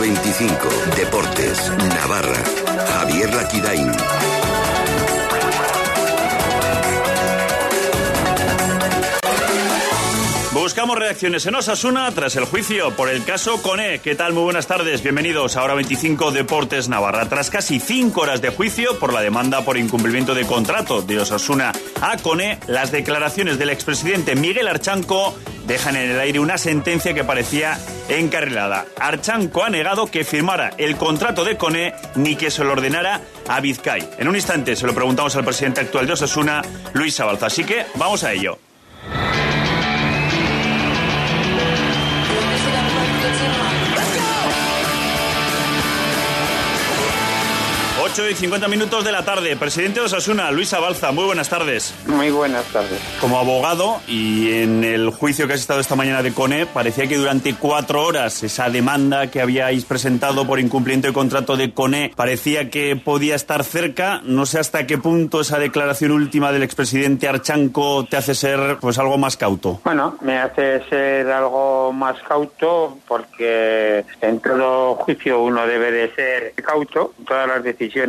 25. Deportes. Navarra. Javier Laquidain. Buscamos reacciones en Osasuna tras el juicio por el caso Cone. ¿Qué tal? Muy buenas tardes. Bienvenidos a Hora 25 Deportes Navarra. Tras casi cinco horas de juicio por la demanda por incumplimiento de contrato de Osasuna a Cone, las declaraciones del expresidente Miguel Archanco dejan en el aire una sentencia que parecía encarrilada. Archanco ha negado que firmara el contrato de Cone ni que se lo ordenara a Vizcay. En un instante se lo preguntamos al presidente actual de Osasuna, Luis Sabalza. Así que vamos a ello. 8 y 50 minutos de la tarde. Presidente de Osasuna, Luis Abalza, muy buenas tardes. Muy buenas tardes. Como abogado y en el juicio que has estado esta mañana de CONE, parecía que durante cuatro horas esa demanda que habíais presentado por incumplimiento de contrato de CONE parecía que podía estar cerca. No sé hasta qué punto esa declaración última del expresidente Archanco te hace ser pues algo más cauto. Bueno, me hace ser algo más cauto porque en todo juicio uno debe de ser cauto. Todas las decisiones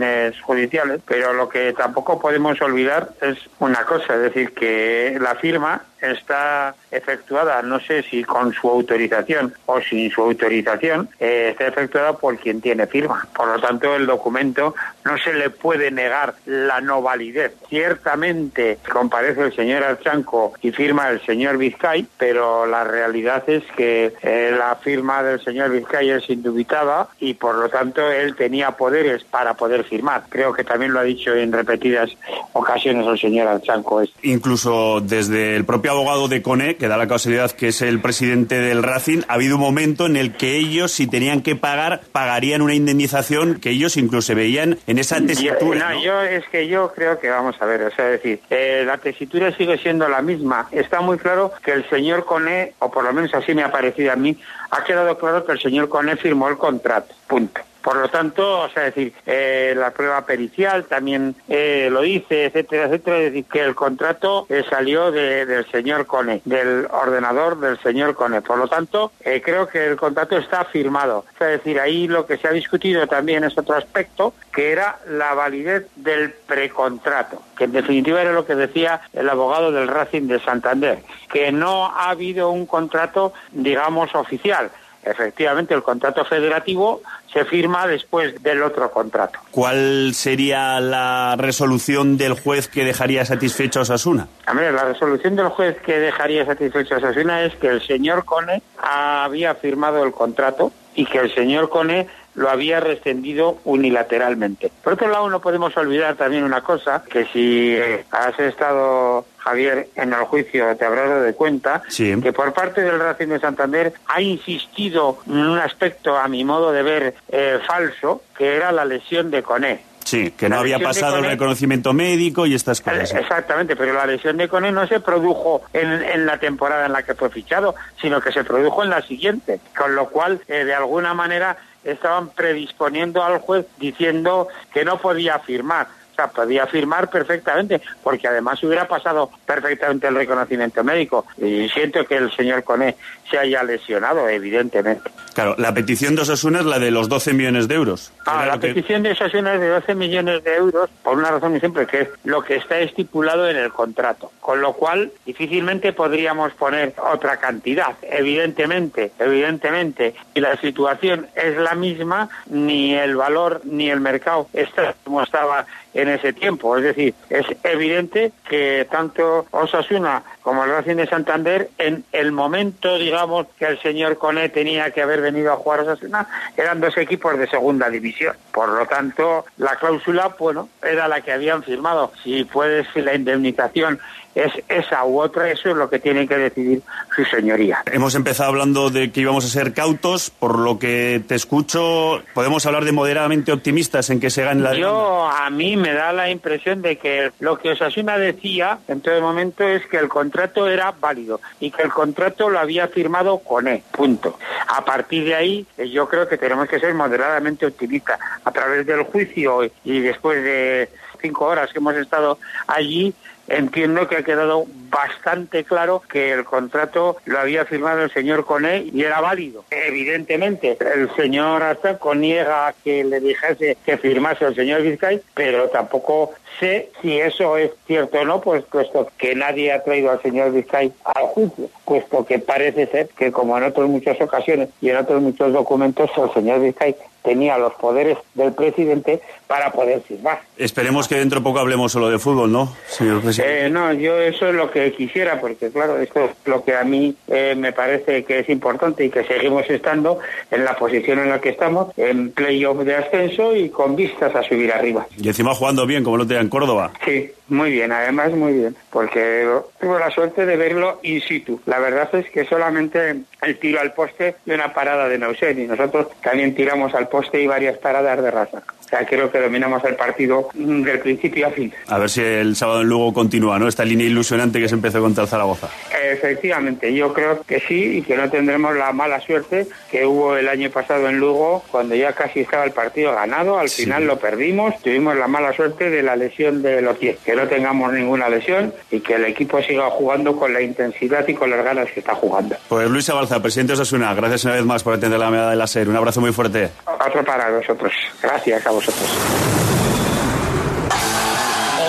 judiciales, pero lo que tampoco podemos olvidar es una cosa, es decir, que la firma está efectuada, no sé si con su autorización o sin su autorización, eh, está efectuada por quien tiene firma. Por lo tanto, el documento no se le puede negar la no validez. Ciertamente comparece el señor Archanco y firma el señor Vizcay, pero la realidad es que eh, la firma del señor Vizcay es indubitada y por lo tanto él tenía poderes para poder firmar. Creo que también lo ha dicho en repetidas ocasiones el señor Archanco. Incluso desde el propio abogado de CONE, que da la casualidad que es el presidente del Racing, ha habido un momento en el que ellos, si tenían que pagar, pagarían una indemnización que ellos incluso veían en esa tesitura. No, yo es que yo creo que vamos a ver, o sea, decir, eh, la tesitura sigue siendo la misma. Está muy claro que el señor Cone, o por lo menos así me ha parecido a mí, ha quedado claro que el señor Cone firmó el contrato. Punto. Por lo tanto, o sea, decir, eh, la prueba pericial también eh, lo dice, etcétera, etcétera, es decir, que el contrato eh, salió del señor Cone, del ordenador del señor Cone. Por lo tanto, creo que el contrato está firmado. O sea, decir, ahí lo que se ha discutido también es otro aspecto, que era la validez del precontrato, que en definitiva era lo que decía el abogado del Racing de Santander, que no ha habido un contrato, digamos, oficial efectivamente el contrato federativo se firma después del otro contrato. ¿Cuál sería la resolución del juez que dejaría satisfecho a Osasuna? A ver, la resolución del juez que dejaría satisfecho a Osasuna es que el señor Cone había firmado el contrato y que el señor Cone lo había rescindido unilateralmente. Por otro lado, no podemos olvidar también una cosa, que si has estado Javier, en el juicio te habrás dado de cuenta que por parte del Racing de Santander ha insistido en un aspecto, a mi modo de ver, eh, falso, que era la lesión de Coné. Sí, que no había pasado el reconocimiento médico y estas cosas. Exactamente, pero la lesión de Coné no se produjo en, la temporada en la que fue fichado, sino que se produjo en la siguiente, con lo cual, eh, de alguna manera, estaban predisponiendo al juez diciendo que no podía firmar podía firmar perfectamente, porque además hubiera pasado perfectamente el reconocimiento médico. Y siento que el señor Coné se haya lesionado, evidentemente. Claro, la petición de Osasuna es la de los 12 millones de euros. Ah, la petición de Osasuna es de 12 millones de euros, por una razón muy simple, que es lo que está estipulado en el contrato. Con lo cual, difícilmente podríamos poner otra cantidad. Evidentemente, evidentemente, si la situación es la misma, ni el valor ni el mercado está como estaba en ese tiempo. Es decir, es evidente que tanto Osasuna como el Racing de Santander, en el momento, digamos, que el señor Cone tenía que haber venido a jugar Osasuna, eran dos equipos de segunda división. Por lo tanto, la cláusula, bueno, era la que habían firmado. Si puede ser la indemnización es esa u otra, eso es lo que tiene que decidir su señoría. Hemos empezado hablando de que íbamos a ser cautos, por lo que te escucho, podemos hablar de moderadamente optimistas en que se gane la Yo, a mí me da la impresión de que lo que Osasuna decía en todo momento es que el contrato era válido y que el contrato lo había firmado con E, punto. A partir de ahí, eh, yo creo que tenemos que ser moderadamente optimistas. A través del juicio y después de cinco horas que hemos estado allí, entiendo que ha quedado bastante claro que el contrato lo había firmado el señor Coné y era válido. Evidentemente, el señor Azaco niega que le dijese que firmase el señor Vizcay, pero tampoco sé si eso es cierto o no, pues puesto que nadie ha traído al señor Vizcay al juicio, puesto que parece ser que como en otras muchas ocasiones y en otros muchos documentos el señor Vizcay tenía los poderes del presidente para poder firmar. Esperemos que dentro de poco hablemos solo de fútbol, ¿no, señor presidente? Eh, no, yo eso es lo que quisiera, porque claro, esto es lo que a mí eh, me parece que es importante y que seguimos estando en la posición en la que estamos, en playoff de ascenso y con vistas a subir arriba. Y encima jugando bien, como lo tenía en Córdoba. Sí, muy bien, además muy bien, porque tuve la suerte de verlo in situ. La verdad es que solamente el tiro al poste y una parada de Nausen, y nosotros también tiramos al poste y varias paradas de raza. Sea, creo que dominamos el partido del principio a fin. A ver si el sábado en Lugo continúa, ¿no? Esta línea ilusionante que se empezó contra el Zaragoza. Efectivamente, yo creo que sí y que no tendremos la mala suerte que hubo el año pasado en Lugo cuando ya casi estaba el partido ganado, al Sí. final lo perdimos, tuvimos la mala suerte de la lesión de los pies, que no tengamos ninguna lesión y que el equipo siga jugando con la intensidad y con las ganas que está jugando. Pues Luis Abalza, presidente de Osasuna, gracias una vez más por atender la medalla de la SER. Un abrazo muy fuerte. Otro para vosotros. Gracias a vosotros.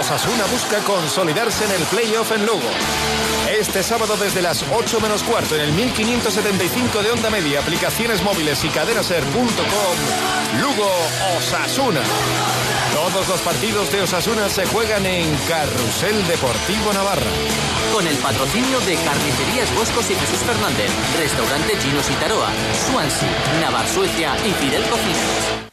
Osasuna busca consolidarse en el playoff en Lugo. Este sábado desde las 8 menos cuarto en el 1575 de onda media, aplicaciones móviles y cadenaser.com, Lugo Osasuna. Todos los partidos de Osasuna se juegan en Carrusel Deportivo Navarra. Con el patrocinio de Carnicerías Boscos y Jesús Fernández, Restaurante Ginos y Taroa, Swansea, Navar Suecia y Fidel Cocinas.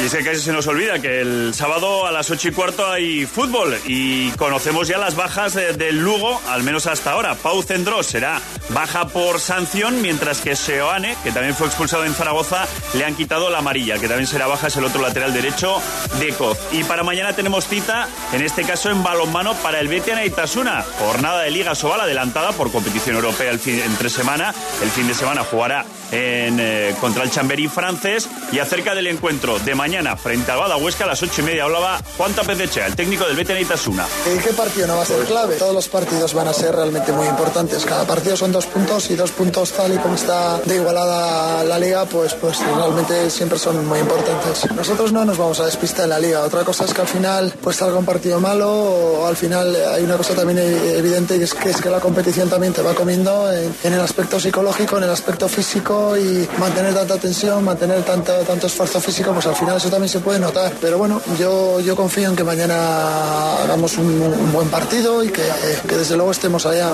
Y es que casi se nos olvida que el sábado a las ocho y cuarto hay fútbol y conocemos ya las bajas del Lugo, al menos hasta ahora. Pau Cendrós será baja por sanción, mientras que Seoane, que también fue expulsado en Zaragoza, le han quitado la amarilla, que también será baja, es el otro lateral derecho de Coz. Y para mañana tenemos cita, en este caso en balonmano, para el Betia Itasuna. Jornada de Liga Sobal adelantada por competición europea el fin, entre semana. El fin de semana jugará en, eh, contra el Chamberí francés y acerca del encuentro de mañana frente al Badahuesca a las ocho y media hablaba Juan Tapezechea, el técnico del Betia Itasuna. ¿Y qué partido no va a ser clave? Todos los partidos van a ser realmente muy importantes. Cada partido son dos puntos y dos puntos tal y como está de igualada la liga, pues, pues realmente siempre son muy importantes. Nosotros no nos vamos a despistar en la liga. Otra cosa es que al final pues salga un partido malo o al final hay una cosa también evidente y es que, es que la competición también te va comiendo en, en el aspecto psicológico, en el aspecto físico y mantener tanta tensión, mantener tanto, tanto esfuerzo físico, pues al final eso también se puede notar. Pero bueno, yo, yo confío en que mañana hagamos un, un buen partido y que, que desde luego estemos allá.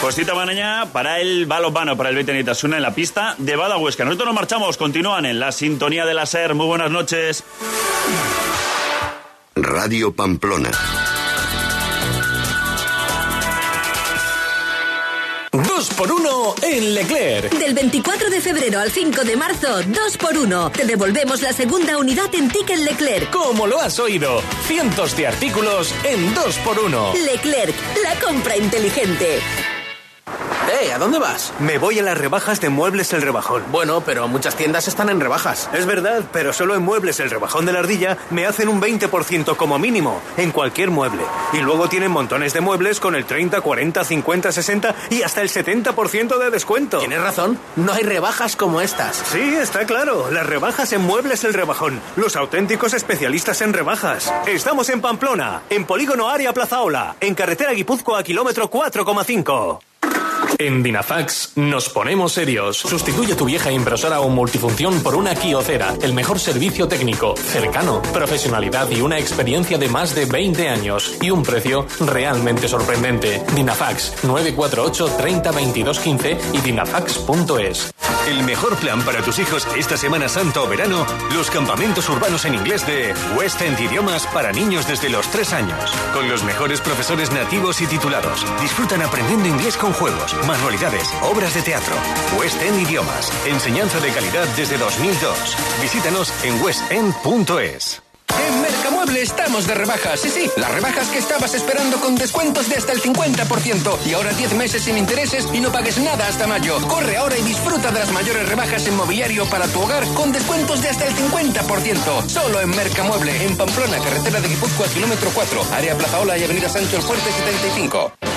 Pues cita mañana para el balonmano, para el Itasuna en la pista de Badahuesca. Nosotros nos marchamos, continúan en la sintonía de la SER. Muy buenas noches. Radio Pamplona. Dos por uno en Leclerc. Del 24 de febrero al 5 de marzo, 2 por 1 Te devolvemos la segunda unidad en Ticket Leclerc. Como lo has oído, cientos de artículos en dos por uno. Leclerc, la compra inteligente. ¡Eh! ¿A dónde vas? Me voy a las rebajas de Muebles El Rebajón. Bueno, pero muchas tiendas están en rebajas. Es verdad, pero solo en Muebles El Rebajón de la Ardilla me hacen un 20% como mínimo, en cualquier mueble. Y luego tienen montones de muebles con el 30, 40, 50, 60 y hasta el 70% de descuento. Tienes razón, no hay rebajas como estas. Sí, está claro. Las rebajas en Muebles El Rebajón. Los auténticos especialistas en rebajas. Estamos en Pamplona, en Polígono Área Plazaola, en carretera Guipúzcoa, kilómetro 4,5. En Dinafax nos ponemos serios. Sustituye tu vieja impresora o multifunción por una Kyocera, el mejor servicio técnico, cercano, profesionalidad y una experiencia de más de 20 años y un precio realmente sorprendente. Dinafax 948 30 22 15 y dinafax.es. El mejor plan para tus hijos esta Semana Santa o verano, los campamentos urbanos en inglés de West End Idiomas para niños desde los 3 años. Con los mejores profesores nativos y titulados. Disfrutan aprendiendo inglés con juegos, manualidades, obras de teatro. West End Idiomas. Enseñanza de calidad desde 2002. Visítanos en westend.es. En Mercamueble estamos de rebajas, sí, sí, las rebajas que estabas esperando con descuentos de hasta el 50% y ahora 10 meses sin intereses y no pagues nada hasta mayo. Corre ahora y disfruta de las mayores rebajas en mobiliario para tu hogar con descuentos de hasta el 50%. Solo en Mercamueble, en Pamplona, carretera de Guipúzcoa, kilómetro 4, área Plaza Ola y avenida Sancho el Fuerte 75.